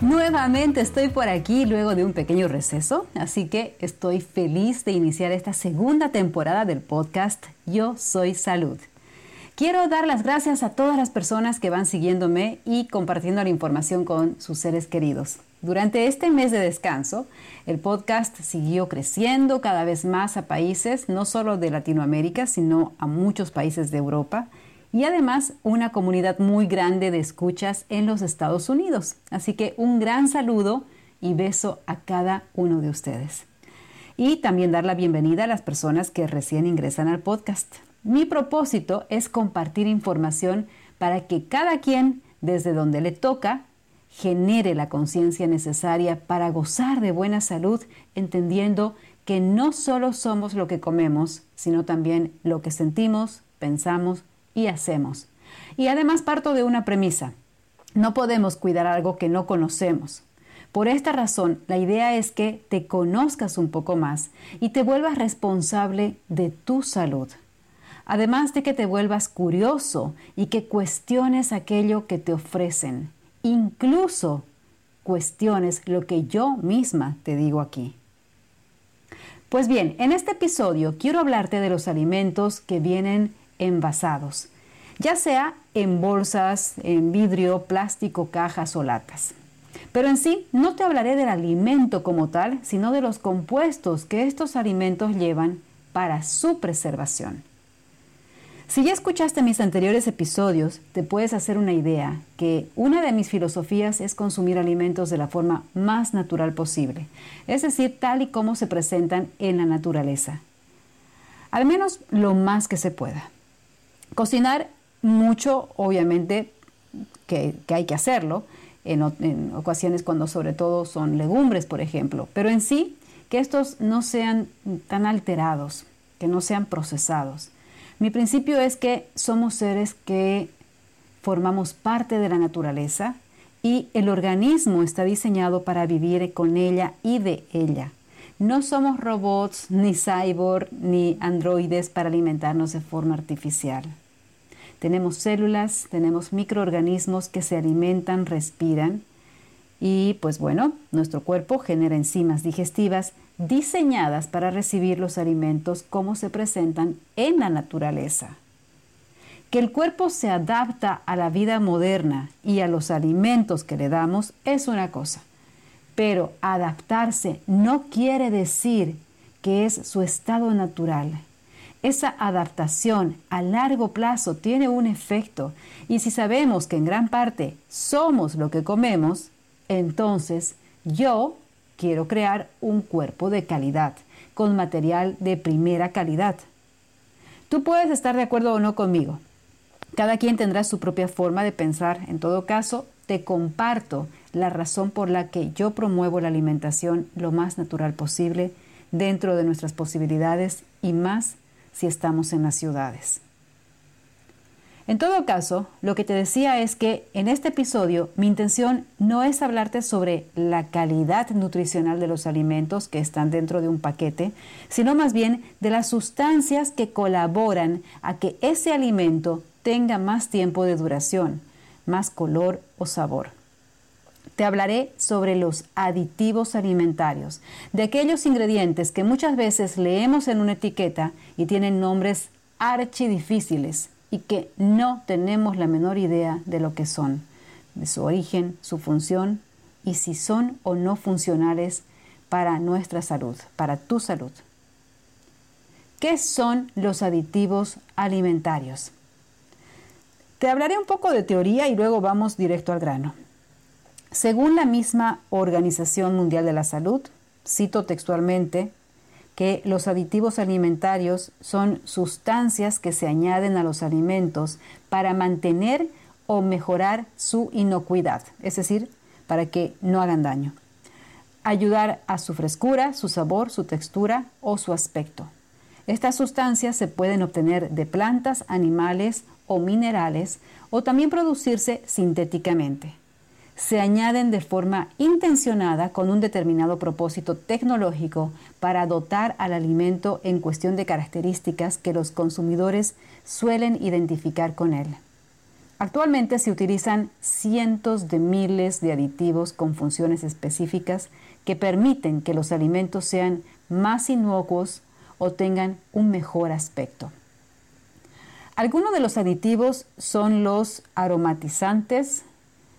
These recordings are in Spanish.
nuevamente estoy por aquí luego de un pequeño receso, así que estoy feliz de iniciar esta segunda temporada del podcast Yo Soy Salud. Quiero dar las gracias a todas las personas que van siguiéndome y compartiendo la información con sus seres queridos. Durante este mes de descanso, el podcast siguió creciendo cada vez más a países, no solo de Latinoamérica, sino a muchos países de Europa y además una comunidad muy grande de escuchas en los Estados Unidos. Así que un gran saludo y beso a cada uno de ustedes. Y también dar la bienvenida a las personas que recién ingresan al podcast. Mi propósito es compartir información para que cada quien, desde donde le toca, genere la conciencia necesaria para gozar de buena salud, entendiendo que no solo somos lo que comemos, sino también lo que sentimos, pensamos y hacemos. Y además parto de una premisa. No podemos cuidar algo que no conocemos. Por esta razón, la idea es que te conozcas un poco más y te vuelvas responsable de tu salud. Además de que te vuelvas curioso y que cuestiones aquello que te ofrecen. Incluso cuestiones lo que yo misma te digo aquí. Pues bien, en este episodio quiero hablarte de los alimentos que vienen envasados, ya sea en bolsas, en vidrio, plástico, cajas o latas. Pero en sí no te hablaré del alimento como tal, sino de los compuestos que estos alimentos llevan para su preservación. Si ya escuchaste mis anteriores episodios, te puedes hacer una idea que una de mis filosofías es consumir alimentos de la forma más natural posible, es decir, tal y como se presentan en la naturaleza. Al menos lo más que se pueda. Cocinar mucho, obviamente, que, hay que hacerlo, en, en, ocasiones cuando sobre todo son legumbres, por ejemplo, pero en sí, que estos no sean tan alterados, que no sean procesados. Mi principio es que somos seres que formamos parte de la naturaleza y el organismo está diseñado para vivir con ella y de ella. No somos robots, ni cyborg, ni androides para alimentarnos de forma artificial. Tenemos células, tenemos microorganismos que se alimentan, respiran y pues bueno, nuestro cuerpo genera enzimas digestivas diseñadas para recibir los alimentos como se presentan en la naturaleza. Que el cuerpo se adapta a la vida moderna y a los alimentos que le damos es una cosa. Pero adaptarse no quiere decir que es su estado natural. Esa adaptación a largo plazo tiene un efecto y si sabemos que en gran parte somos lo que comemos, entonces yo quiero crear un cuerpo de calidad, con material de primera calidad. Tú puedes estar de acuerdo o no conmigo. Cada quien tendrá su propia forma de pensar. En todo caso, te comparto la razón por la que yo promuevo la alimentación lo más natural posible dentro de nuestras posibilidades y más si estamos en las ciudades. En todo caso, lo que te decía es que en este episodio mi intención no es hablarte sobre la calidad nutricional de los alimentos que están dentro de un paquete, sino más bien de las sustancias que colaboran a que ese alimento tenga más tiempo de duración, más color o sabor. Te hablaré sobre los aditivos alimentarios, de aquellos ingredientes que muchas veces leemos en una etiqueta y tienen nombres archidifíciles y que no tenemos la menor idea de lo que son, de su origen, su función y si son o no funcionales para nuestra salud, para tu salud. ¿Qué son los aditivos alimentarios? Te hablaré un poco de teoría y luego vamos directo al grano. Según la misma Organización Mundial de la Salud, cito textualmente, que los aditivos alimentarios son sustancias que se añaden a los alimentos para mantener o mejorar su inocuidad, es decir, para que no hagan daño. Ayudar a su frescura, su sabor, su textura o su aspecto. Estas sustancias se pueden obtener de plantas, animales o minerales o también producirse sintéticamente. Se añaden de forma intencionada con un determinado propósito tecnológico para dotar al alimento en cuestión de características que los consumidores suelen identificar con él. Actualmente se utilizan cientos de miles de aditivos con funciones específicas que permiten que los alimentos sean más inocuos o tengan un mejor aspecto. Algunos de los aditivos son los aromatizantes,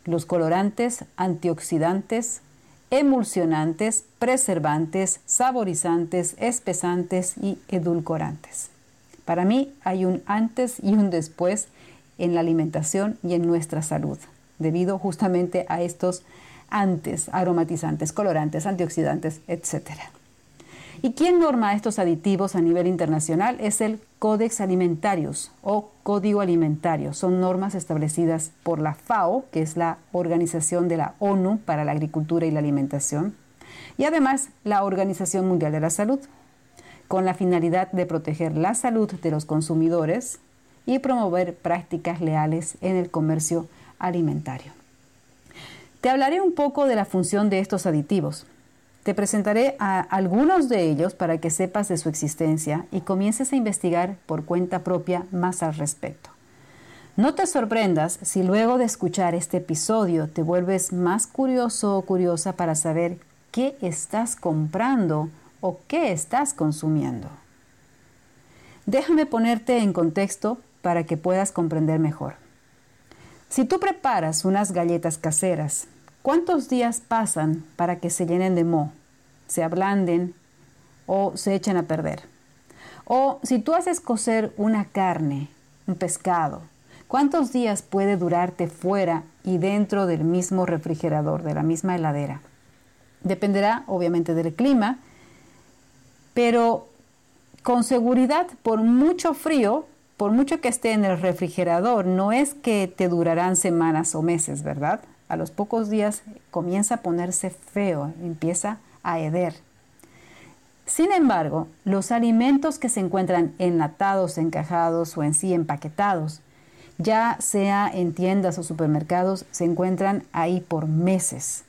los colorantes, antioxidantes, emulsionantes, preservantes, saborizantes, espesantes y edulcorantes. Para mí hay un antes y un después en la alimentación y en nuestra salud, debido justamente a estos antes, aromatizantes, colorantes, antioxidantes, etc. ¿Y quién norma estos aditivos a nivel internacional? Es el Codex Alimentarius o Código Alimentario. Son normas establecidas por la FAO, que es la Organización de la ONU para la Agricultura y la Alimentación, y además la Organización Mundial de la Salud, con la finalidad de proteger la salud de los consumidores y promover prácticas leales en el comercio alimentario. Te hablaré un poco de la función de estos aditivos. Te presentaré a algunos de ellos para que sepas de su existencia y comiences a investigar por cuenta propia más al respecto. No te sorprendas si luego de escuchar este episodio te vuelves más curioso o curiosa para saber qué estás comprando o qué estás consumiendo. Déjame ponerte en contexto para que puedas comprender mejor. Si tú preparas unas galletas caseras, ¿cuántos días pasan para que se llenen de moho? Se ablanden o se echan a perder. O si tú haces cocer una carne, un pescado, ¿cuántos días puede durarte fuera y dentro del mismo refrigerador, de la misma heladera? Dependerá obviamente del clima, pero con seguridad, por mucho frío, por mucho que esté en el refrigerador, no es que te durarán semanas o meses, ¿verdad? A los pocos días comienza a ponerse feo, empieza a heder. Sin embargo, los alimentos que se encuentran enlatados, encajados o en sí empaquetados, ya sea en tiendas o supermercados, se encuentran ahí por meses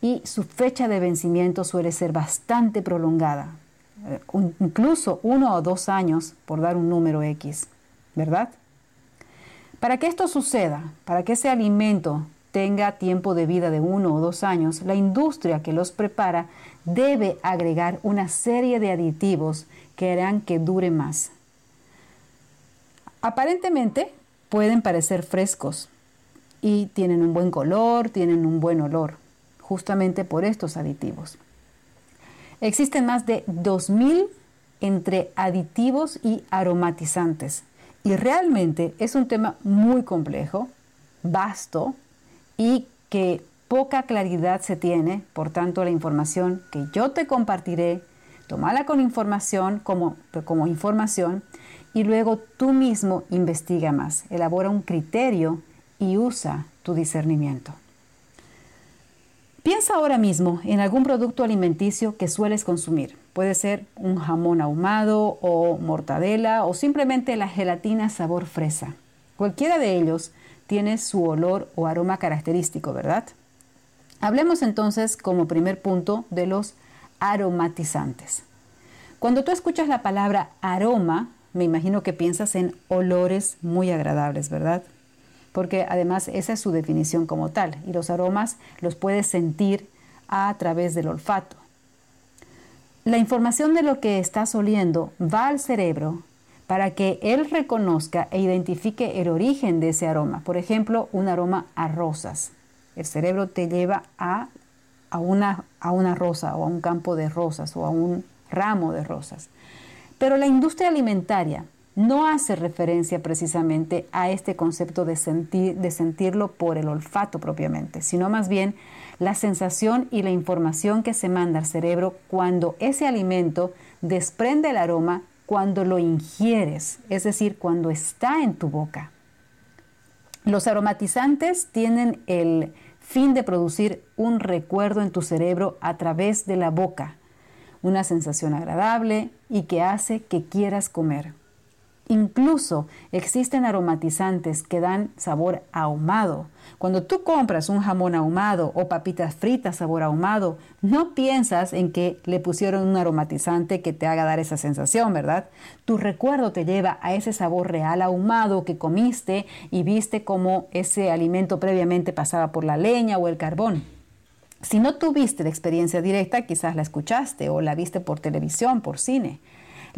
y su fecha de vencimiento suele ser bastante prolongada, eh, incluso uno o dos años, por dar un número X, ¿verdad? Para que esto suceda, para que ese alimento tenga tiempo de vida de uno o dos años, la industria que los prepara debe agregar una serie de aditivos que harán que dure más. Aparentemente pueden parecer frescos y tienen un buen color, tienen un buen olor, justamente por estos aditivos. Existen más de 2.000 entre aditivos y aromatizantes y realmente es un tema muy complejo, vasto y que poca claridad se tiene, por tanto la información que yo te compartiré, tomala con información como, como información y luego tú mismo investiga más, elabora un criterio y usa tu discernimiento. Piensa ahora mismo en algún producto alimenticio que sueles consumir. Puede ser un jamón ahumado o mortadela o simplemente la gelatina sabor fresa. Cualquiera de ellos tiene su olor o aroma característico, ¿verdad? Hablemos entonces como primer punto de los aromatizantes. Cuando tú escuchas la palabra aroma, me imagino que piensas en olores muy agradables, ¿verdad? Porque además esa es su definición como tal y los aromas los puedes sentir a través del olfato. La información de lo que estás oliendo va al cerebro para que él reconozca e identifique el origen de ese aroma. Por ejemplo, un aroma a rosas. El cerebro te lleva a, una, a una rosa o a un campo de rosas o a un ramo de rosas. Pero la industria alimentaria no hace referencia precisamente a este concepto de, sentir, de sentirlo por el olfato propiamente, sino más bien la sensación y la información que se manda al cerebro cuando ese alimento desprende el aroma cuando lo ingieres, es decir, cuando está en tu boca. Los aromatizantes tienen el fin de producir un recuerdo en tu cerebro a través de la boca, una sensación agradable y que hace que quieras comer. Incluso existen aromatizantes que dan sabor ahumado. Cuando tú compras un jamón ahumado o papitas fritas sabor ahumado, no piensas en que le pusieron un aromatizante que te haga dar esa sensación, ¿verdad? Tu recuerdo te lleva a ese sabor real ahumado que comiste y viste cómo ese alimento previamente pasaba por la leña o el carbón. Si no tuviste la experiencia directa, quizás la escuchaste o la viste por televisión, por cine.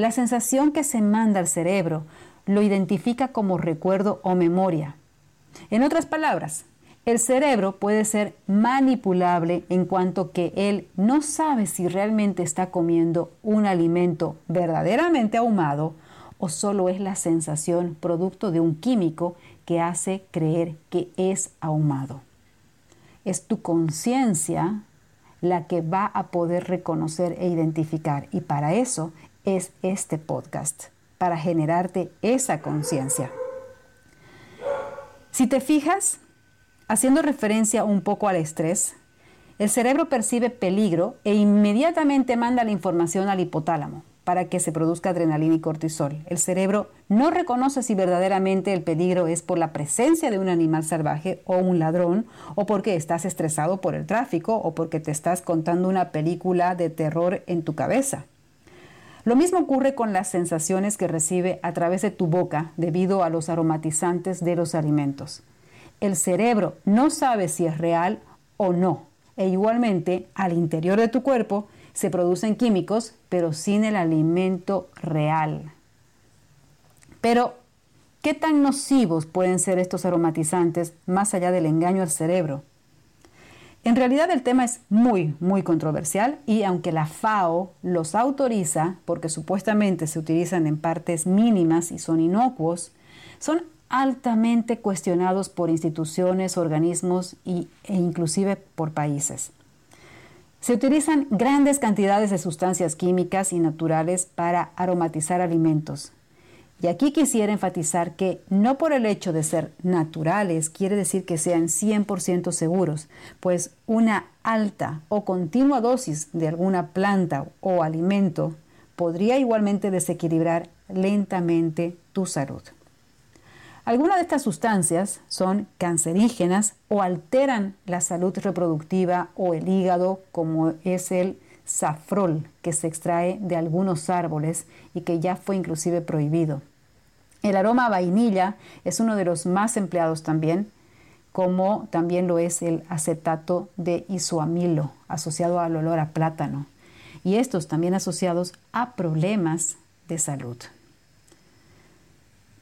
La sensación que se manda al cerebro lo identifica como recuerdo o memoria. En otras palabras, el cerebro puede ser manipulable en cuanto que él no sabe si realmente está comiendo un alimento verdaderamente ahumado o solo es la sensación producto de un químico que hace creer que es ahumado. Es tu conciencia la que va a poder reconocer e identificar y para eso es este podcast, para generarte esa conciencia. Si te fijas, haciendo referencia un poco al estrés, el cerebro percibe peligro e inmediatamente manda la información al hipotálamo para que se produzca adrenalina y cortisol. El cerebro no reconoce si verdaderamente el peligro es por la presencia de un animal salvaje o un ladrón, o porque estás estresado por el tráfico, o porque te estás contando una película de terror en tu cabeza. Lo mismo ocurre con las sensaciones que recibe a través de tu boca debido a los aromatizantes de los alimentos. El cerebro no sabe si es real o no. E igualmente, al interior de tu cuerpo se producen químicos, pero sin el alimento real. Pero, ¿qué tan nocivos pueden ser estos aromatizantes más allá del engaño al cerebro? En realidad el tema es muy, muy controversial y aunque la FAO los autoriza porque supuestamente se utilizan en partes mínimas y son inocuos, son altamente cuestionados por instituciones, organismos e inclusive por países. Se utilizan grandes cantidades de sustancias químicas y naturales para aromatizar alimentos, y aquí quisiera enfatizar que no por el hecho de ser naturales quiere decir que sean 100% seguros, pues una alta o continua dosis de alguna planta o alimento podría igualmente desequilibrar lentamente tu salud. Algunas de estas sustancias son cancerígenas o alteran la salud reproductiva o el hígado, como es el safrol, que se extrae de algunos árboles y que ya fue inclusive prohibido. El aroma a vainilla es uno de los más empleados también, como también lo es el acetato de isoamilo, asociado al olor a plátano, y estos también asociados a problemas de salud.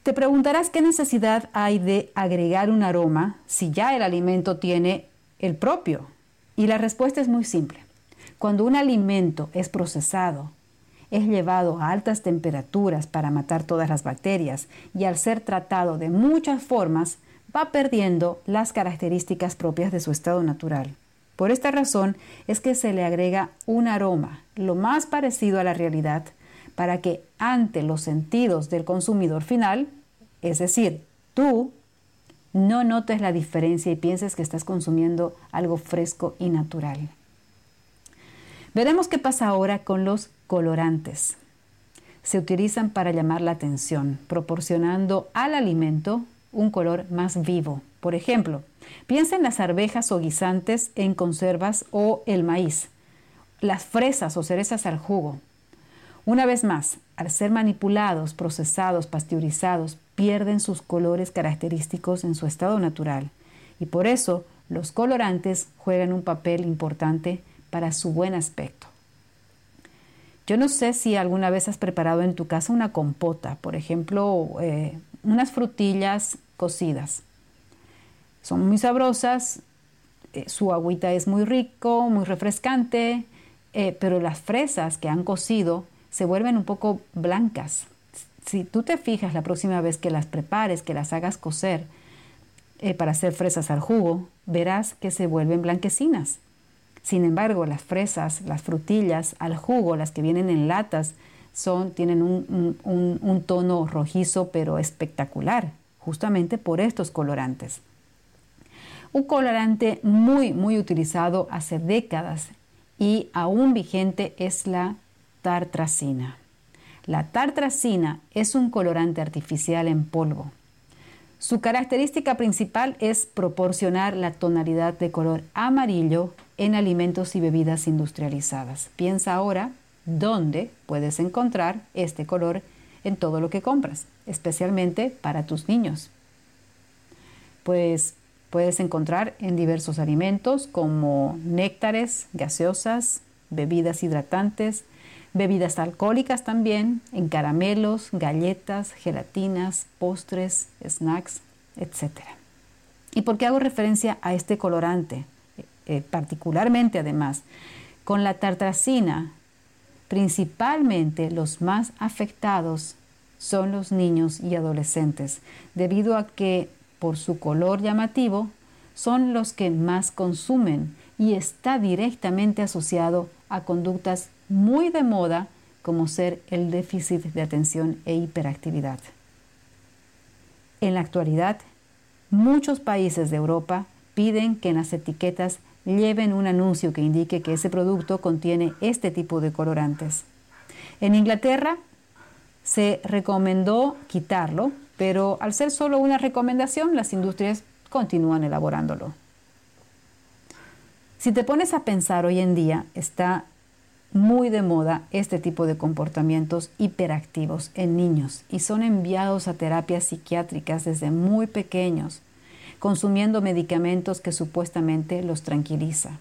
Te preguntarás qué necesidad hay de agregar un aroma si ya el alimento tiene el propio. Y la respuesta es muy simple. Cuando un alimento es procesado, es llevado a altas temperaturas para matar todas las bacterias y al ser tratado de muchas formas va perdiendo las características propias de su estado natural. Por esta razón es que se le agrega un aroma lo más parecido a la realidad para que ante los sentidos del consumidor final, es decir, tú, no notes la diferencia y pienses que estás consumiendo algo fresco y natural. Veremos qué pasa ahora con los colorantes. Se utilizan para llamar la atención, proporcionando al alimento un color más vivo. Por ejemplo, piensa en las arvejas o guisantes en conservas o el maíz, las fresas o cerezas al jugo. Una vez más, al ser manipulados, procesados, pasteurizados, pierden sus colores característicos en su estado natural y por eso los colorantes juegan un papel importante para su buen aspecto. Yo no sé si alguna vez has preparado en tu casa una compota, por ejemplo, eh, unas frutillas cocidas. Son muy sabrosas, eh, su agüita es muy rico, muy refrescante, eh, pero las fresas que han cocido se vuelven un poco blancas. Si tú te fijas la próxima vez que las prepares, que las hagas cocer para hacer fresas al jugo, verás que se vuelven blanquecinas. Sin embargo, las fresas, las frutillas al jugo, las que vienen en latas, tienen un, tono rojizo pero espectacular, justamente por estos colorantes. Un colorante muy, muy utilizado hace décadas y aún vigente es la tartracina. La tartracina es un colorante artificial en polvo. Su característica principal es proporcionar la tonalidad de color amarillo en alimentos y bebidas industrializadas. Piensa ahora dónde puedes encontrar este color en todo lo que compras, especialmente para tus niños. Pues puedes encontrar en diversos alimentos como néctares, gaseosas, bebidas hidratantes, bebidas alcohólicas también, en caramelos, galletas, gelatinas, postres, snacks, etc. ¿Y por qué hago referencia a este colorante? Eh, particularmente además, con la tartracina, principalmente los más afectados son los niños y adolescentes, debido a que por su color llamativo son los que más consumen y está directamente asociado a conductas muy de moda como ser el déficit de atención e hiperactividad. En la actualidad, muchos países de Europa piden que en las etiquetas lleven un anuncio que indique que ese producto contiene este tipo de colorantes. En Inglaterra se recomendó quitarlo, pero al ser solo una recomendación, las industrias continúan elaborándolo. Si te pones a pensar hoy en día, está muy de moda este tipo de comportamientos hiperactivos en niños y son enviados a terapias psiquiátricas desde muy pequeños consumiendo medicamentos que supuestamente los tranquiliza,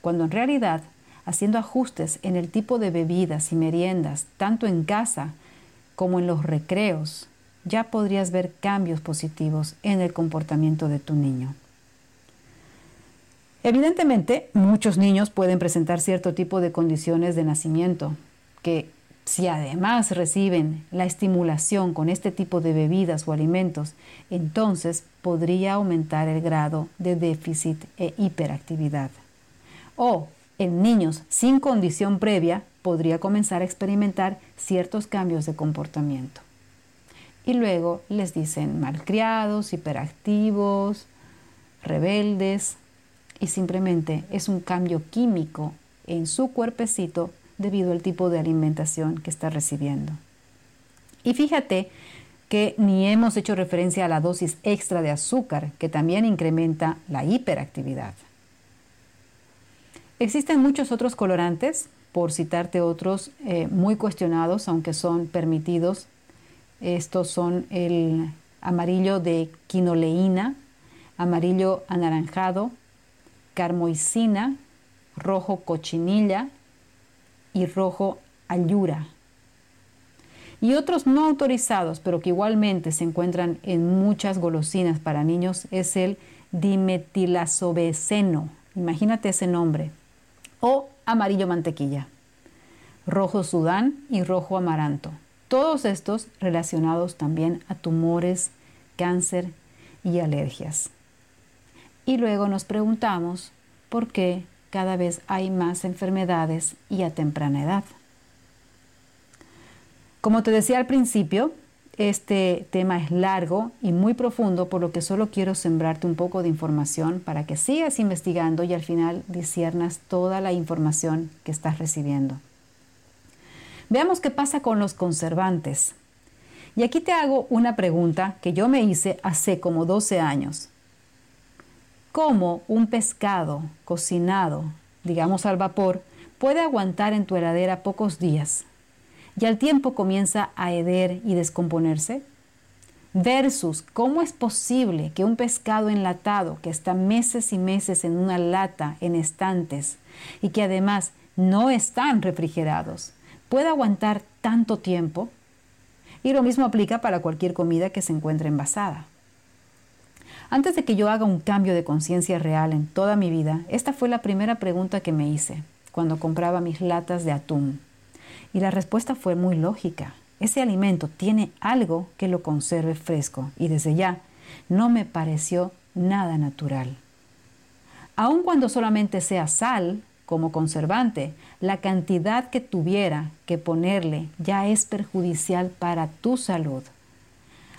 cuando en realidad haciendo ajustes en el tipo de bebidas y meriendas, tanto en casa como en los recreos, ya podrías ver cambios positivos en el comportamiento de tu niño. Evidentemente, muchos niños pueden presentar cierto tipo de condiciones de nacimiento que si además reciben la estimulación con este tipo de bebidas o alimentos, entonces podría aumentar el grado de déficit e hiperactividad. O en niños sin condición previa podría comenzar a experimentar ciertos cambios de comportamiento. Y luego les dicen malcriados, hiperactivos, rebeldes, y simplemente es un cambio químico en su cuerpecito debido al tipo de alimentación que está recibiendo. Y fíjate que ni hemos hecho referencia a la dosis extra de azúcar, que también incrementa la hiperactividad. Existen muchos otros colorantes, por citarte otros eh, muy cuestionados, aunque son permitidos. Estos son el amarillo de quinoleína, amarillo anaranjado, carmoicina, rojo cochinilla, y rojo ayura. Y otros no autorizados, pero que igualmente se encuentran en muchas golosinas para niños, es el dimetilazobeceno. Imagínate ese nombre. O amarillo mantequilla, rojo sudán y rojo amaranto. Todos estos relacionados también a tumores, cáncer y alergias. Y luego nos preguntamos por qué cada vez hay más enfermedades y a temprana edad. Como te decía al principio, este tema es largo y muy profundo, por lo que solo quiero sembrarte un poco de información para que sigas investigando y al final disiernas toda la información que estás recibiendo. Veamos qué pasa con los conservantes. Y aquí te hago una pregunta que yo me hice hace como 12 años cómo un pescado cocinado, digamos al vapor, puede aguantar en tu heladera pocos días y al tiempo comienza a heder y descomponerse? Versus cómo es posible que un pescado enlatado que está meses y meses en una lata, en estantes, y que además no están refrigerados, pueda aguantar tanto tiempo? Y lo mismo aplica para cualquier comida que se encuentre envasada. Antes de que yo haga un cambio de conciencia real en toda mi vida, esta fue la primera pregunta que me hice cuando compraba mis latas de atún. Y la respuesta fue muy lógica. Ese alimento tiene algo que lo conserve fresco y desde ya no me pareció nada natural. Aun cuando solamente sea sal como conservante, la cantidad que tuviera que ponerle ya es perjudicial para tu salud.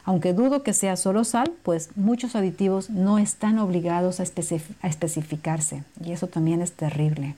Aunque dudo que sea solo sal, pues muchos aditivos no están obligados a, especificarse y eso también es terrible.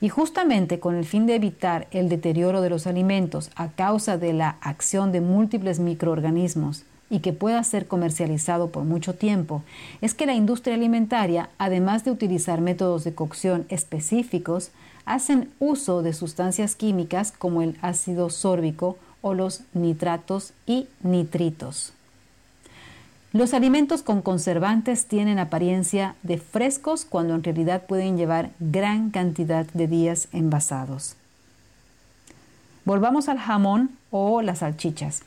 Y justamente con el fin de evitar el deterioro de los alimentos a causa de la acción de múltiples microorganismos y que pueda ser comercializado por mucho tiempo, es que la industria alimentaria, además de utilizar métodos de cocción específicos, hacen uso de sustancias químicas como el ácido sórbico o los nitratos y nitritos. Los alimentos con conservantes tienen apariencia de frescos cuando en realidad pueden llevar gran cantidad de días envasados. Volvamos al jamón o las salchichas.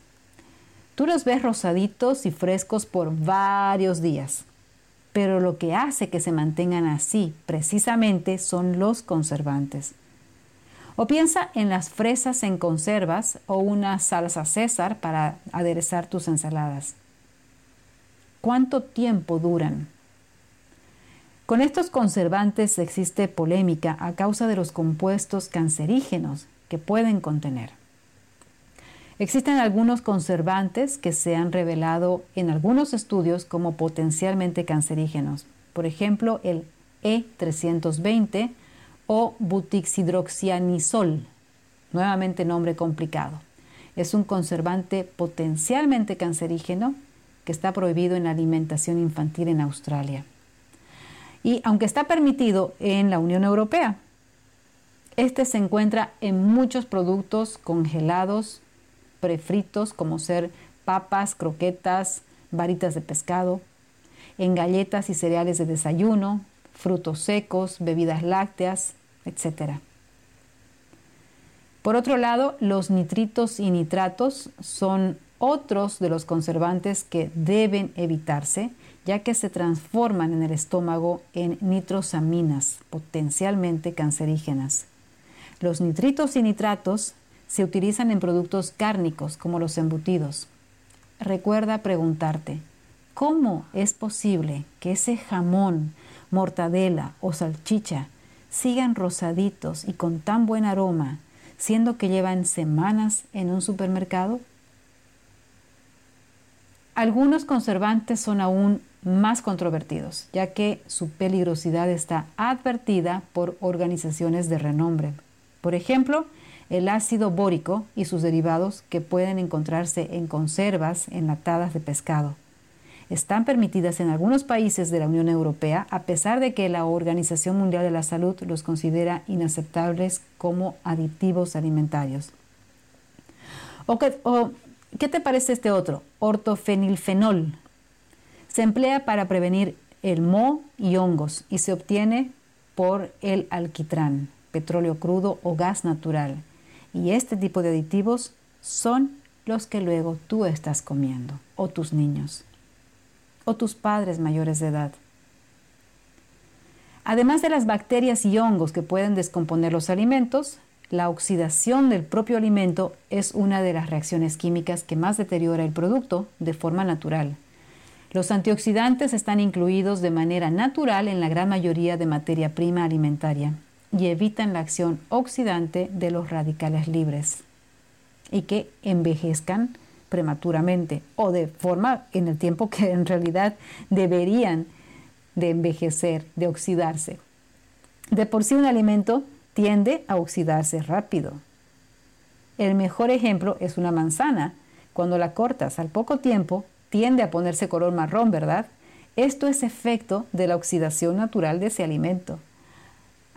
Tú los ves rosaditos y frescos por varios días, pero lo que hace que se mantengan así precisamente son los conservantes. O piensa en las fresas en conservas o una salsa César para aderezar tus ensaladas. ¿Cuánto tiempo duran? Con estos conservantes existe polémica a causa de los compuestos cancerígenos que pueden contener. Existen algunos conservantes que se han revelado en algunos estudios como potencialmente cancerígenos, por ejemplo el E320 o butixidroxianisol, nuevamente nombre complicado. Es un conservante potencialmente cancerígeno que está prohibido en la alimentación infantil en Australia. Y aunque está permitido en la Unión Europea, este se encuentra en muchos productos congelados, prefritos, como ser papas, croquetas, varitas de pescado, en galletas y cereales de desayuno, frutos secos, bebidas lácteas, etc. Por otro lado, los nitritos y nitratos son otros de los conservantes que deben evitarse, ya que se transforman en el estómago en nitrosaminas, potencialmente cancerígenas. Los nitritos y nitratos se utilizan en productos cárnicos como los embutidos. Recuerda preguntarte, ¿cómo es posible que ese jamón, mortadela o salchicha sigan rosaditos y con tan buen aroma, siendo que llevan semanas en un supermercado? Algunos conservantes son aún más controvertidos, ya que su peligrosidad está advertida por organizaciones de renombre. Por ejemplo, el ácido bórico y sus derivados que pueden encontrarse en conservas enlatadas de pescado están permitidas en algunos países de la Unión Europea, a pesar de que la Organización Mundial de la Salud los considera inaceptables como aditivos alimentarios. ¿O qué, te parece este otro? Ortofenilfenol. Se emplea para prevenir el moho y hongos y se obtiene por el alquitrán, petróleo crudo o gas natural. Y este tipo de aditivos son los que luego tú estás comiendo o tus niños o tus padres mayores de edad. Además de las bacterias y hongos que pueden descomponer los alimentos, la oxidación del propio alimento es una de las reacciones químicas que más deteriora el producto de forma natural. Los antioxidantes están incluidos de manera natural en la gran mayoría de materia prima alimentaria y evitan la acción oxidante de los radicales libres y que envejezcan prematuramente o de forma en el tiempo que en realidad deberían de envejecer, de oxidarse. De por sí un alimento tiende a oxidarse rápido. El mejor ejemplo es una manzana. Cuando la cortas al poco tiempo, tiende a ponerse color marrón, ¿verdad? Esto es efecto de la oxidación natural de ese alimento.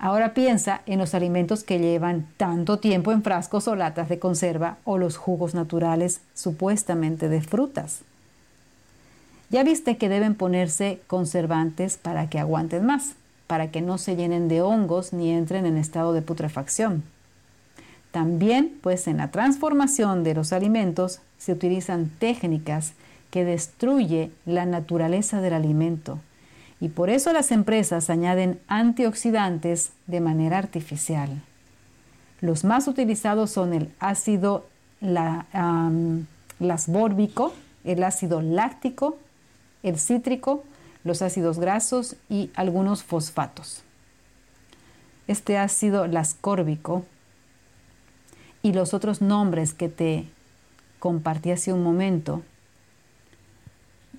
Ahora piensa en los alimentos que llevan tanto tiempo en frascos o latas de conserva o los jugos naturales supuestamente de frutas. Ya viste que deben ponerse conservantes para que aguanten más, para que no se llenen de hongos ni entren en estado de putrefacción. También, pues en la transformación de los alimentos se utilizan técnicas que destruye la naturaleza del alimento y por eso las empresas añaden antioxidantes de manera artificial. Los más utilizados son el ácido lasbórbico, el ácido láctico, el cítrico, los ácidos grasos y algunos fosfatos. Este ácido lascórbico y los otros nombres que te compartí hace un momento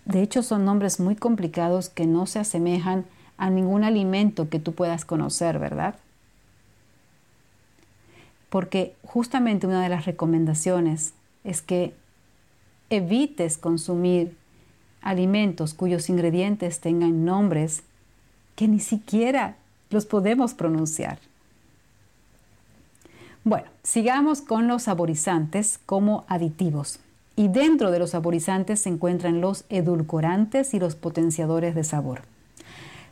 de hecho, son nombres muy complicados que no se asemejan a ningún alimento que tú puedas conocer, ¿verdad? porque justamente una de las recomendaciones es que evites consumir alimentos cuyos ingredientes tengan nombres que ni siquiera los podemos pronunciar. Bueno, sigamos con los saborizantes como aditivos. Y dentro de los saborizantes se encuentran los edulcorantes y los potenciadores de sabor.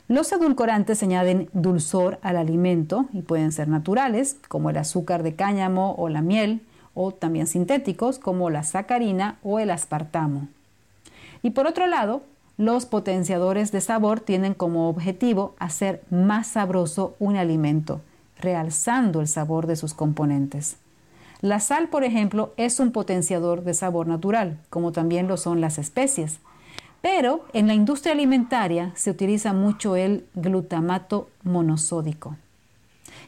Los edulcorantes añaden dulzor al alimento y pueden ser naturales, como el azúcar de cáñamo o la miel, o también sintéticos, como la sacarina o el aspartamo. Y por otro lado, los potenciadores de sabor tienen como objetivo hacer más sabroso un alimento, realzando el sabor de sus componentes. La sal, por ejemplo, es un potenciador de sabor natural, como también lo son las especies. Pero en la industria alimentaria se utiliza mucho el glutamato monosódico.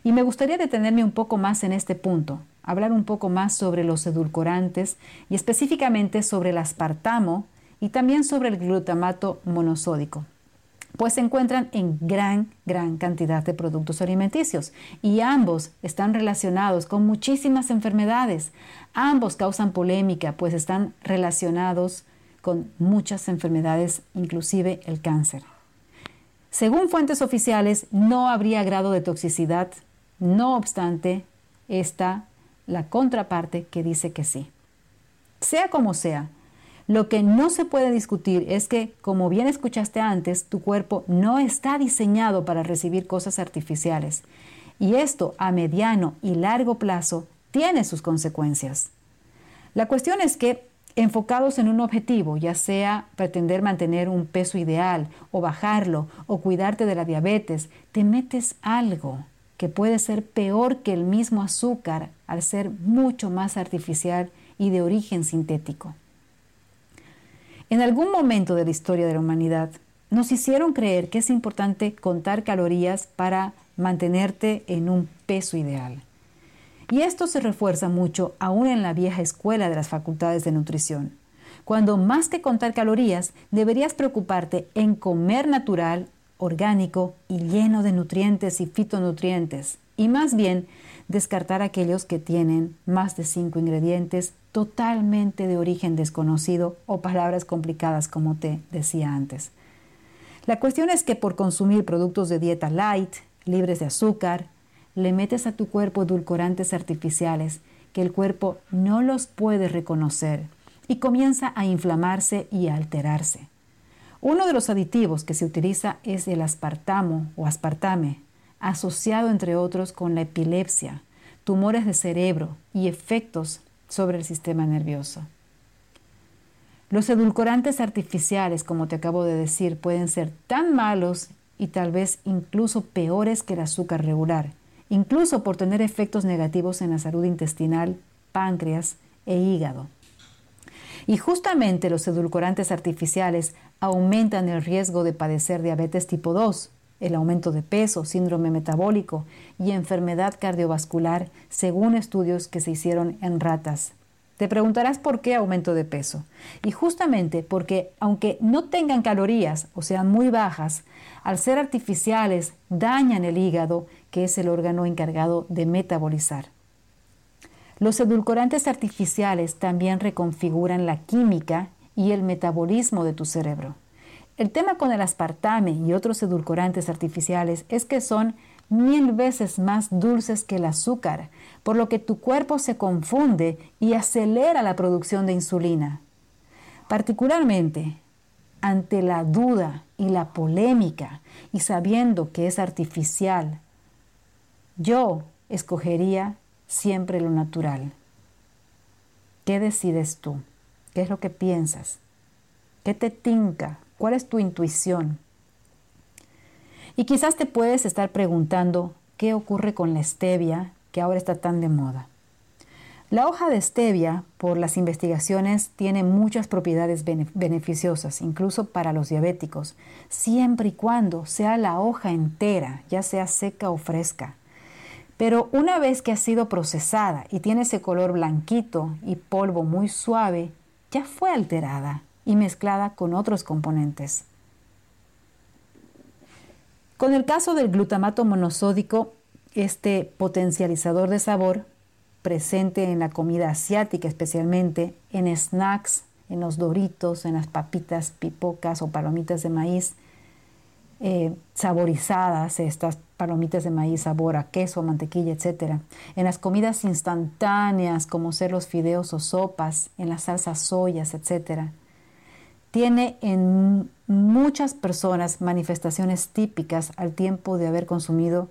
Y me gustaría detenerme un poco más en este punto, hablar un poco más sobre los edulcorantes y específicamente sobre el aspartamo y también sobre el glutamato monosódico pues se encuentran en gran, gran cantidad de productos alimenticios y ambos están relacionados con muchísimas enfermedades. Ambos causan polémica, pues están relacionados con muchas enfermedades, inclusive el cáncer. Según fuentes oficiales, no habría grado de toxicidad, no obstante, está la contraparte que dice que sí. Sea como sea, lo que no se puede discutir es que, como bien escuchaste antes, tu cuerpo no está diseñado para recibir cosas artificiales. Y esto a mediano y largo plazo tiene sus consecuencias. La cuestión es que, enfocados en un objetivo, ya sea pretender mantener un peso ideal o bajarlo o cuidarte de la diabetes, te metes algo que puede ser peor que el mismo azúcar al ser mucho más artificial y de origen sintético. En algún momento de la historia de la humanidad nos hicieron creer que es importante contar calorías para mantenerte en un peso ideal. Y esto se refuerza mucho aún en la vieja escuela de las facultades de nutrición, cuando más que contar calorías deberías preocuparte en comer natural, orgánico y lleno de nutrientes y fitonutrientes, y más bien descartar aquellos que tienen más de cinco ingredientes totalmente de origen desconocido o palabras complicadas como te decía antes. La cuestión es que por consumir productos de dieta light, libres de azúcar, le metes a tu cuerpo edulcorantes artificiales que el cuerpo no los puede reconocer y comienza a inflamarse y a alterarse. Uno de los aditivos que se utiliza es el aspartamo o aspartame, asociado entre otros con la epilepsia, tumores de cerebro y efectos sobre el sistema nervioso. Los edulcorantes artificiales, como te acabo de decir, pueden ser tan malos y tal vez incluso peores que el azúcar regular, incluso por tener efectos negativos en la salud intestinal, páncreas e hígado. Y justamente los edulcorantes artificiales aumentan el riesgo de padecer diabetes tipo 2, el aumento de peso, síndrome metabólico y enfermedad cardiovascular, según estudios que se hicieron en ratas. Te preguntarás por qué aumento de peso. Y justamente porque aunque no tengan calorías o sean muy bajas, al ser artificiales dañan el hígado, que es el órgano encargado de metabolizar. Los edulcorantes artificiales también reconfiguran la química y el metabolismo de tu cerebro. El tema con el aspartame y otros edulcorantes artificiales es que son mil veces más dulces que el azúcar, por lo que tu cuerpo se confunde y acelera la producción de insulina. Particularmente ante la duda y la polémica y sabiendo que es artificial, yo escogería siempre lo natural. ¿Qué decides tú? ¿Qué es lo que piensas? ¿Qué te tinca? ¿Cuál es tu intuición? Y quizás te puedes estar preguntando qué ocurre con la stevia que ahora está tan de moda. La hoja de stevia, por las investigaciones, tiene muchas propiedades beneficiosas, incluso para los diabéticos, siempre y cuando sea la hoja entera, ya sea seca o fresca. Pero una vez que ha sido procesada y tiene ese color blanquito y polvo muy suave, ya fue alterada y mezclada con otros componentes. Con el caso del glutamato monosódico, este potencializador de sabor, presente en la comida asiática especialmente, en snacks, en los doritos, en las papitas, pipocas o palomitas de maíz eh, saborizadas, estas palomitas de maíz sabor a queso, mantequilla, etc. En las comidas instantáneas como ser los fideos o sopas, en las salsas soyas, etc. Tiene en muchas personas manifestaciones típicas al tiempo de haber consumido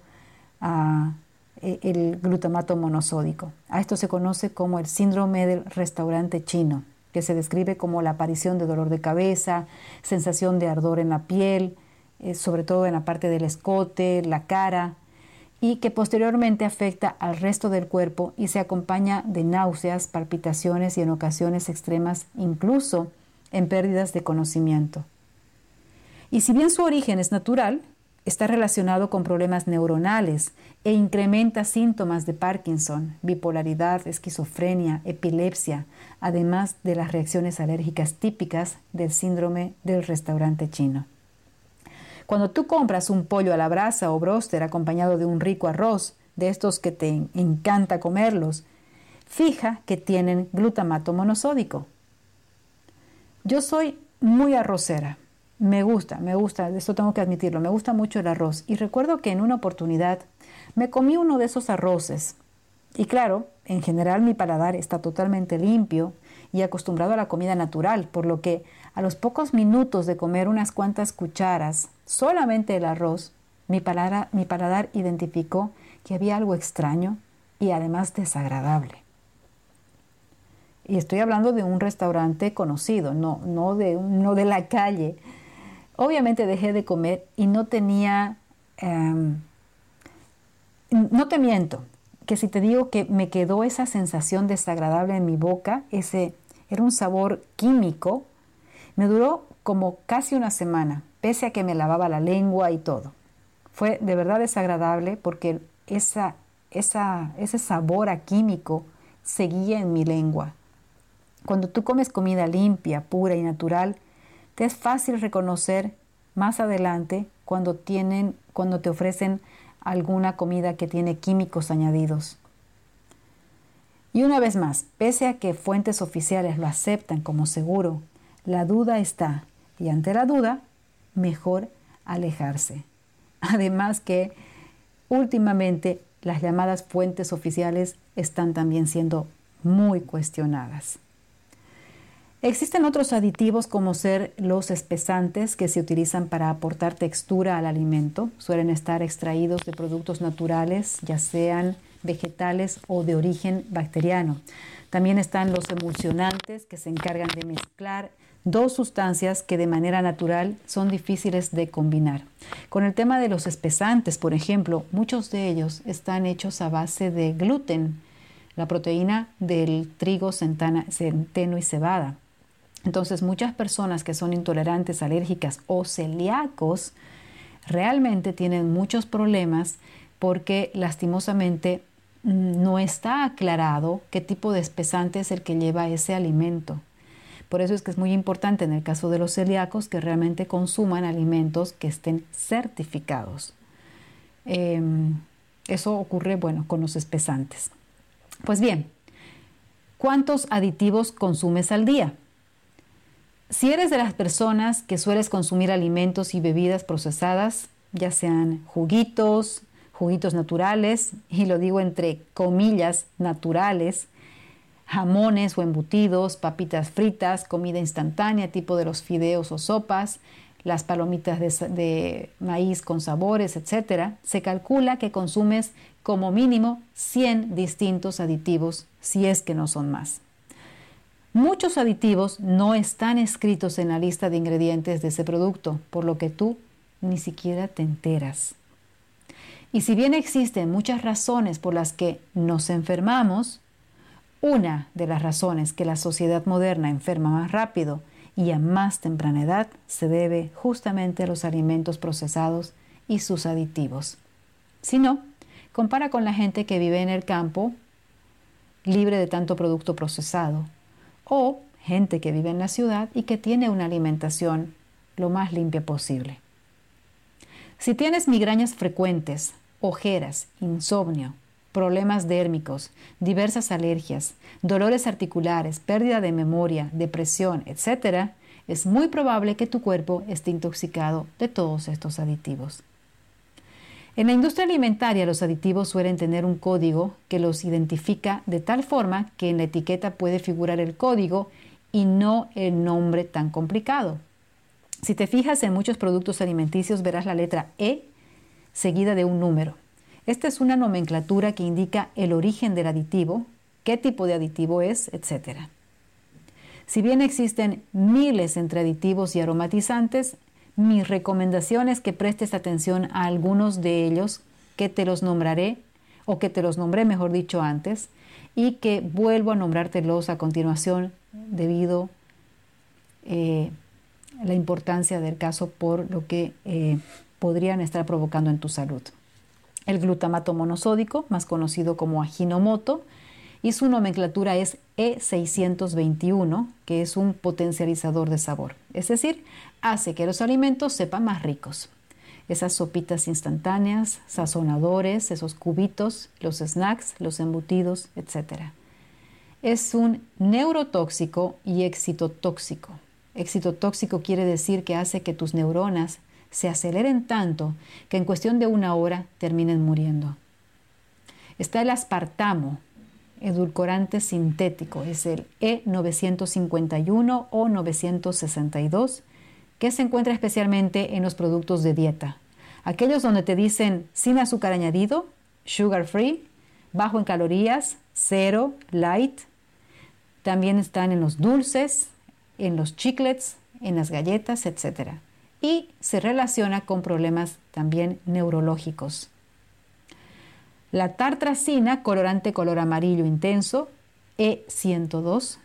ah, e, el glutamato monosódico. A esto se conoce como el síndrome del restaurante chino, que se describe como la aparición de dolor de cabeza, sensación de ardor en la piel, eh, sobre todo en la parte del escote, la cara, y que posteriormente afecta al resto del cuerpo y se acompaña de náuseas, palpitaciones y en ocasiones extremas incluso en pérdidas de conocimiento. Y si bien su origen es natural, está relacionado con problemas neuronales e incrementa síntomas de Parkinson, bipolaridad, esquizofrenia, epilepsia, además de las reacciones alérgicas típicas del síndrome del restaurante chino. Cuando tú compras un pollo a la brasa o broster acompañado de un rico arroz, de estos que te encanta comerlos, fija que tienen glutamato monosódico. Yo soy muy arrocera. Me gusta, me gusta, esto tengo que admitirlo, me gusta mucho el arroz. Y recuerdo que en una oportunidad me comí uno de esos arroces. Y claro, en general mi paladar está totalmente limpio y acostumbrado a la comida natural, por lo que a los pocos minutos de comer unas cuantas cucharas, solamente el arroz, paladar, mi paladar identificó que había algo extraño y además desagradable. Y estoy hablando de un restaurante conocido, no, no, de, de la calle. Obviamente dejé de comer y no tenía, em, no te miento, que si te digo que me quedó esa sensación desagradable en mi boca, ese era un sabor químico, me duró como casi una semana, pese a que me lavaba la lengua y todo. Fue de verdad desagradable porque esa, esa, ese sabor a químico seguía en mi lengua. Cuando tú comes comida limpia, pura y natural, te es fácil reconocer más adelante cuando, tienen, cuando te ofrecen alguna comida que tiene químicos añadidos. Y una vez más, pese a que fuentes oficiales lo aceptan como seguro, la duda está y ante la duda, mejor alejarse. Además que últimamente las llamadas fuentes oficiales están también siendo muy cuestionadas. Existen otros aditivos como ser los espesantes que se utilizan para aportar textura al alimento. Suelen estar extraídos de productos naturales, ya sean vegetales o de origen bacteriano. También están los emulsionantes que se encargan de mezclar dos sustancias que de manera natural son difíciles de combinar. Con el tema de los espesantes, por ejemplo, muchos de ellos están hechos a base de gluten, la proteína del trigo, centeno y cebada. Entonces, muchas personas que son intolerantes, alérgicas o celíacos realmente tienen muchos problemas porque lastimosamente no está aclarado qué tipo de espesante es el que lleva ese alimento. Por eso es que es muy importante en el caso de los celíacos que realmente consuman alimentos que estén certificados. Em, eso ocurre, bueno, con los espesantes. Pues bien, ¿cuántos aditivos consumes al día? Si eres de las personas que sueles consumir alimentos y bebidas procesadas, ya sean juguitos, juguitos naturales, y lo digo entre comillas, naturales, jamones o embutidos, papitas fritas, comida instantánea tipo de los fideos o sopas, las palomitas de, maíz con sabores, etc., se calcula que consumes como mínimo 100 distintos aditivos, si es que no son más. Muchos aditivos no están escritos en la lista de ingredientes de ese producto, por lo que tú ni siquiera te enteras. Y si bien existen muchas razones por las que nos enfermamos, una de las razones que la sociedad moderna enferma más rápido y a más temprana edad se debe justamente a los alimentos procesados y sus aditivos. Si no, compara con la gente que vive en el campo libre de tanto producto procesado o gente que vive en la ciudad y que tiene una alimentación lo más limpia posible. Si tienes migrañas frecuentes, ojeras, insomnio, problemas dérmicos, diversas alergias, dolores articulares, pérdida de memoria, depresión, etc., es muy probable que tu cuerpo esté intoxicado de todos estos aditivos. En la industria alimentaria los aditivos suelen tener un código que los identifica de tal forma que en la etiqueta puede figurar el código y no el nombre tan complicado. Si te fijas en muchos productos alimenticios verás la letra E seguida de un número. Esta es una nomenclatura que indica el origen del aditivo, qué tipo de aditivo es, etc. Si bien existen miles entre aditivos y aromatizantes, mi recomendación es que prestes atención a algunos de ellos que te los nombraré o que te los nombré mejor dicho antes y que vuelvo a nombrártelos a continuación debido eh, a la importancia del caso por lo que eh, podrían estar provocando en tu salud. El glutamato monosódico, más conocido como aginomoto, y su nomenclatura es E621, que es un potencializador de sabor, es decir, hace que los alimentos sepan más ricos. Esas sopitas instantáneas, sazonadores, esos cubitos, los snacks, los embutidos, etc. Es un neurotóxico y excitotóxico. Excitotóxico quiere decir que hace que tus neuronas se aceleren tanto que en cuestión de una hora terminen muriendo. Está el aspartamo, edulcorante sintético, es el E951 o 962, que se encuentra especialmente en los productos de dieta. Aquellos donde te dicen sin azúcar añadido, sugar free, bajo en calorías, cero, light. También están en los dulces, en los chiclets, en las galletas, etc y se relaciona con problemas también neurológicos. La tartracina, colorante color amarillo intenso, E102,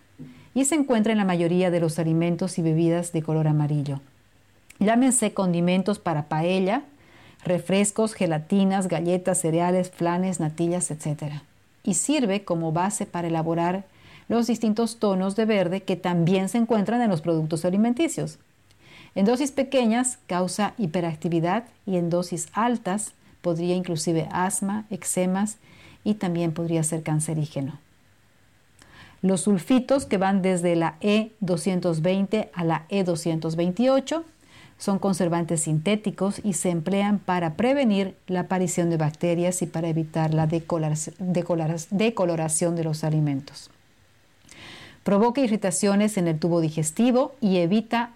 y se encuentra en la mayoría de los alimentos y bebidas de color amarillo. Llámense condimentos para paella, refrescos, gelatinas, galletas, cereales, flanes, natillas, etc. Y sirve como base para elaborar los distintos tonos de verde que también se encuentran en los productos alimenticios. En dosis pequeñas causa hiperactividad y en dosis altas podría inclusive asma, eczemas y también podría ser cancerígeno. Los sulfitos que van desde la E220 a la E228 son conservantes sintéticos y se emplean para prevenir la aparición de bacterias y para evitar la decoloración de los alimentos. Provoca irritaciones en el tubo digestivo y evita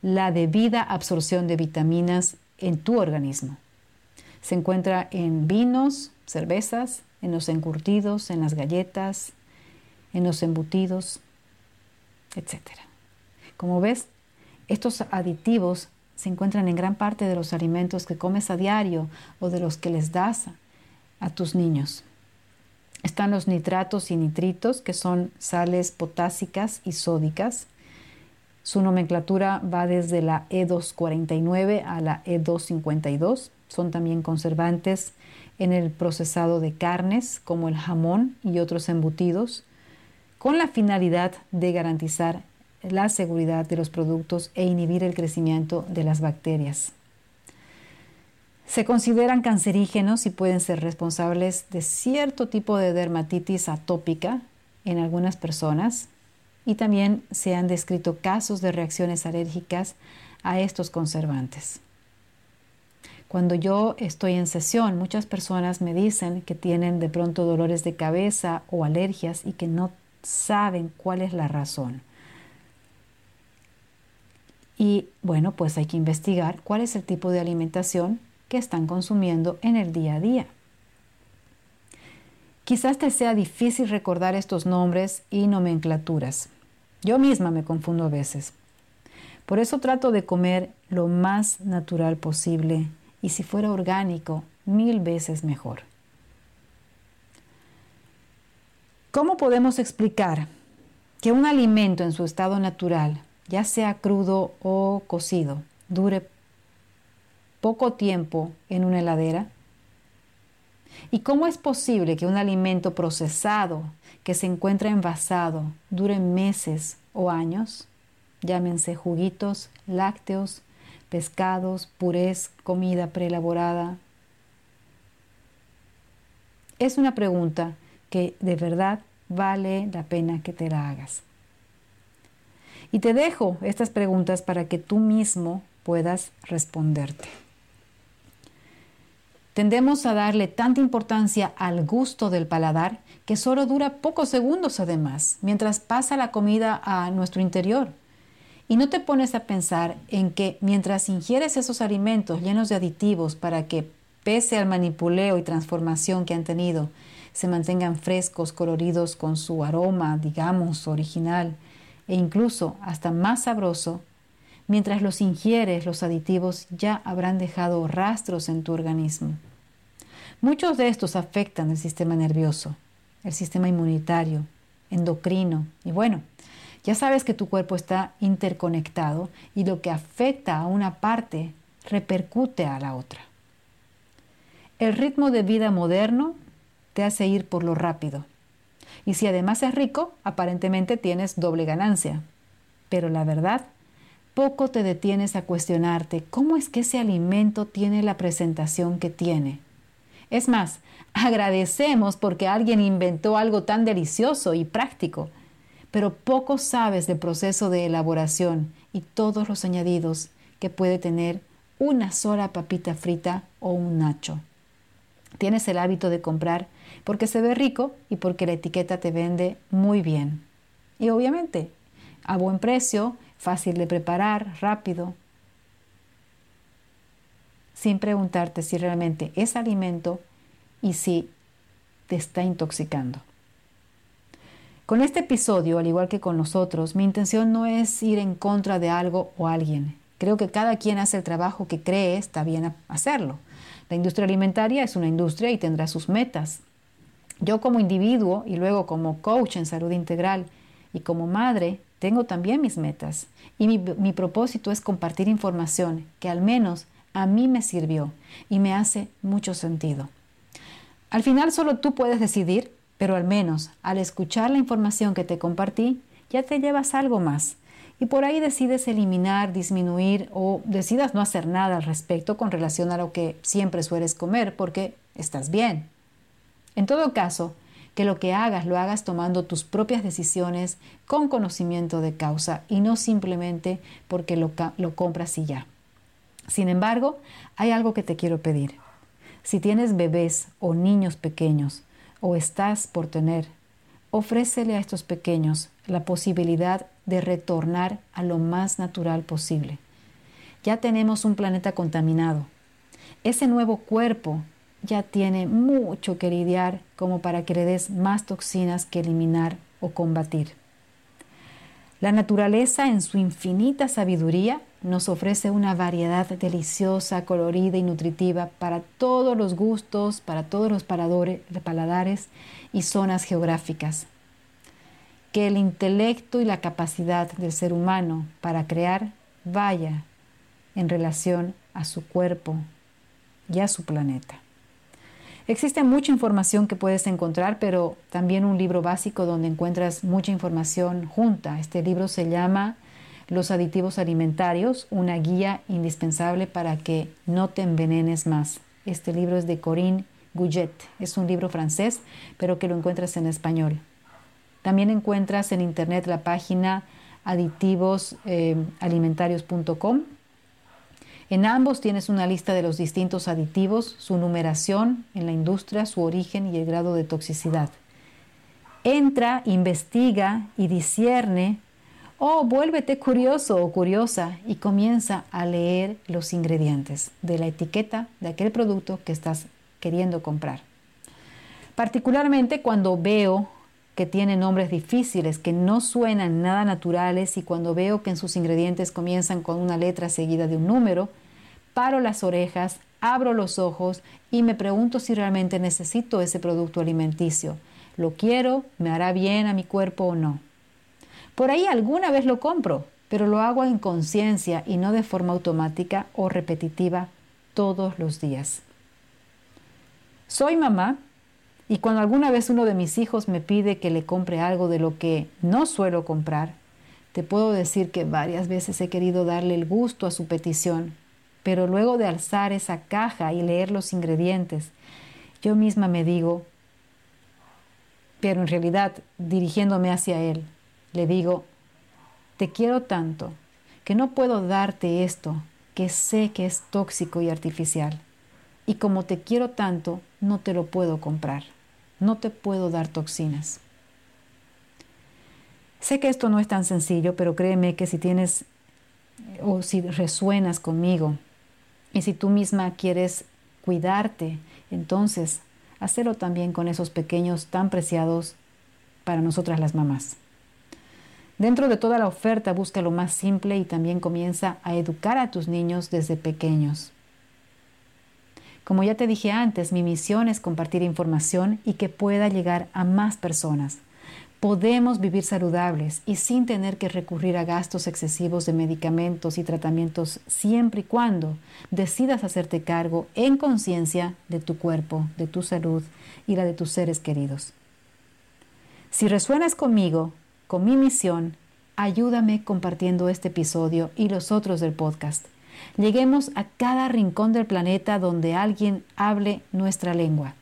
la debida absorción de vitaminas en tu organismo. Se encuentra en vinos, cervezas, en los encurtidos, en las galletas, en los embutidos, etc. Como ves, estos aditivos se encuentran en gran parte de los alimentos que comes a diario o de los que les das a tus niños. Están los nitratos y nitritos, que son sales potásicas y sódicas, su nomenclatura va desde la E249 a la E252. Son también conservantes en el procesado de carnes como el jamón y otros embutidos, con la finalidad de garantizar la seguridad de los productos e inhibir el crecimiento de las bacterias. Se consideran cancerígenos y pueden ser responsables de cierto tipo de dermatitis atópica en algunas personas, y también se han descrito casos de reacciones alérgicas a estos conservantes. Cuando yo estoy en sesión, muchas personas me dicen que tienen de pronto dolores de cabeza o alergias y que no saben cuál es la razón. Y bueno, pues hay que investigar cuál es el tipo de alimentación que están consumiendo en el día a día. Quizás te sea difícil recordar estos nombres y nomenclaturas. Yo misma me confundo a veces. Por eso trato de comer lo más natural posible y si fuera orgánico, mil veces mejor. ¿Cómo podemos explicar que un alimento en su estado natural, ya sea crudo o cocido, dure poco tiempo en una heladera? ¿Y cómo es posible que un alimento procesado que se encuentra envasado dure meses o años? Llámense juguitos, lácteos, pescados, purés, comida preelaborada. Es una pregunta que de verdad vale la pena que te la hagas. Y te dejo estas preguntas para que tú mismo puedas responderte. Tendemos a darle tanta importancia al gusto del paladar que solo dura pocos segundos además, mientras pasa la comida a nuestro interior. Y no te pones a pensar en que mientras ingieres esos alimentos llenos de aditivos para que, pese al manipuleo y transformación que han tenido, se mantengan frescos, coloridos con su aroma, digamos, original, e incluso hasta más sabroso, mientras los ingieres, los aditivos ya habrán dejado rastros en tu organismo. Muchos de estos afectan el sistema nervioso, el sistema inmunitario, endocrino y bueno, ya sabes que tu cuerpo está interconectado y lo que afecta a una parte repercute a la otra. El ritmo de vida moderno te hace ir por lo rápido. Y si además es rico, aparentemente tienes doble ganancia. Pero la verdad, poco te detienes a cuestionarte cómo es que ese alimento tiene la presentación que tiene es más, agradecemos porque alguien inventó algo tan delicioso y práctico, pero poco sabes del proceso de elaboración y todos los añadidos que puede tener una sola papita frita o un nacho. Tienes el hábito de comprar porque se ve rico y porque la etiqueta te vende muy bien. Y obviamente, a buen precio, fácil de preparar, rápido, sin preguntarte si realmente es alimento y si te está intoxicando. Con este episodio, al igual que con los otros, mi intención no es ir en contra de algo o alguien. Creo que cada quien hace el trabajo que cree está bien hacerlo. La industria alimentaria es una industria y tendrá sus metas. Yo como individuo y luego como coach en salud integral y como madre tengo también mis metas. Y mi, propósito es compartir información que al menos a mí me sirvió y me hace mucho sentido. Al final solo tú puedes decidir, pero al menos al escuchar la información que te compartí, ya te llevas algo más. Y por ahí decides eliminar, disminuir o decidas no hacer nada al respecto con relación a lo que siempre sueles comer porque estás bien. En todo caso, que lo que hagas lo hagas tomando tus propias decisiones con conocimiento de causa y no simplemente porque lo, lo compras y ya. Sin embargo, hay algo que te quiero pedir. Si tienes bebés o niños pequeños o estás por tener, ofrécele a estos pequeños la posibilidad de retornar a lo más natural posible. Ya tenemos un planeta contaminado. Ese nuevo cuerpo ya tiene mucho que lidiar como para que le des más toxinas que eliminar o combatir. La naturaleza en su infinita sabiduría nos ofrece una variedad deliciosa, colorida y nutritiva para todos los gustos, para todos los paladares y zonas geográficas. Que el intelecto y la capacidad del ser humano para crear vaya en relación a su cuerpo y a su planeta. Existe mucha información que puedes encontrar, pero también un libro básico donde encuentras mucha información junta. Este libro se llama Los aditivos alimentarios, una guía indispensable para que no te envenenes más. Este libro es de Corinne Gouget. Es un libro francés, pero que lo encuentras en español. También encuentras en internet la página aditivosalimentarios.com en ambos tienes una lista de los distintos aditivos, su numeración en la industria, su origen y el grado de toxicidad. Entra, investiga y discierne o vuélvete curioso o curiosa y comienza a leer los ingredientes de la etiqueta de aquel producto que estás queriendo comprar. Particularmente cuando veo que tiene nombres difíciles, que no suenan nada naturales y cuando veo que en sus ingredientes comienzan con una letra seguida de un número, paro las orejas, abro los ojos y me pregunto si realmente necesito ese producto alimenticio. ¿Lo quiero? ¿Me hará bien a mi cuerpo o no? Por ahí alguna vez lo compro, pero lo hago en conciencia y no de forma automática o repetitiva todos los días. Soy mamá y cuando alguna vez uno de mis hijos me pide que le compre algo de lo que no suelo comprar, te puedo decir que varias veces he querido darle el gusto a su petición, pero luego de alzar esa caja y leer los ingredientes, yo misma me digo, pero en realidad dirigiéndome hacia Él, le digo, te quiero tanto que no puedo darte esto que sé que es tóxico y artificial. Y como te quiero tanto, no te lo puedo comprar. No te puedo dar toxinas. Sé que esto no es tan sencillo, pero créeme que si tienes o si resuenas conmigo y si tú misma quieres cuidarte, entonces hacerlo también con esos pequeños tan preciados para nosotras las mamás. Dentro de toda la oferta busca lo más simple y también comienza a educar a tus niños desde pequeños. Como ya te dije antes, mi misión es compartir información y que pueda llegar a más personas. Podemos vivir saludables y sin tener que recurrir a gastos excesivos de medicamentos y tratamientos siempre y cuando decidas hacerte cargo en conciencia de tu cuerpo, de tu salud y la de tus seres queridos. Si resuenas conmigo, con mi misión, ayúdame compartiendo este episodio y los otros del podcast. Lleguemos a cada rincón del planeta donde alguien hable nuestra lengua.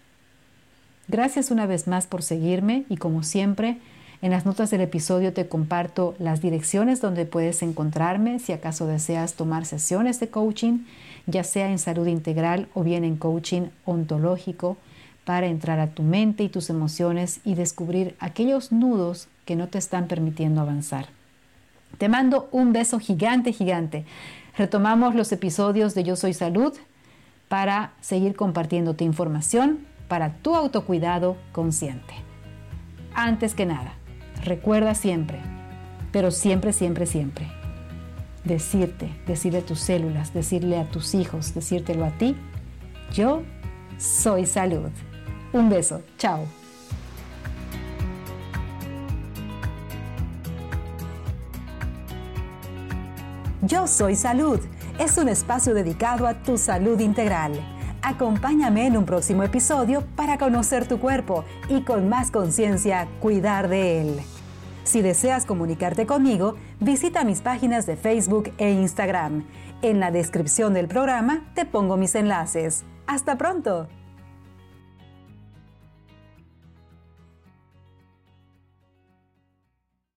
Gracias una vez más por seguirme y como siempre, en las notas del episodio te comparto las direcciones donde puedes encontrarme si acaso deseas tomar sesiones de coaching, ya sea en salud integral o bien en coaching ontológico, para entrar a tu mente y tus emociones y descubrir aquellos nudos que no te están permitiendo avanzar. Te mando un beso gigante, gigante. Retomamos los episodios de Yo Soy Salud para seguir compartiéndote información para tu autocuidado consciente. Antes que nada, recuerda siempre, pero siempre, siempre, siempre, decirte, decirle a tus células, decirle a tus hijos, decírtelo a ti, yo soy salud. Un beso, chao. Yo Soy Salud es un espacio dedicado a tu salud integral. Acompáñame en un próximo episodio para conocer tu cuerpo y con más conciencia cuidar de él. Si deseas comunicarte conmigo, visita mis páginas de Facebook e Instagram. En la descripción del programa te pongo mis enlaces. ¡Hasta pronto!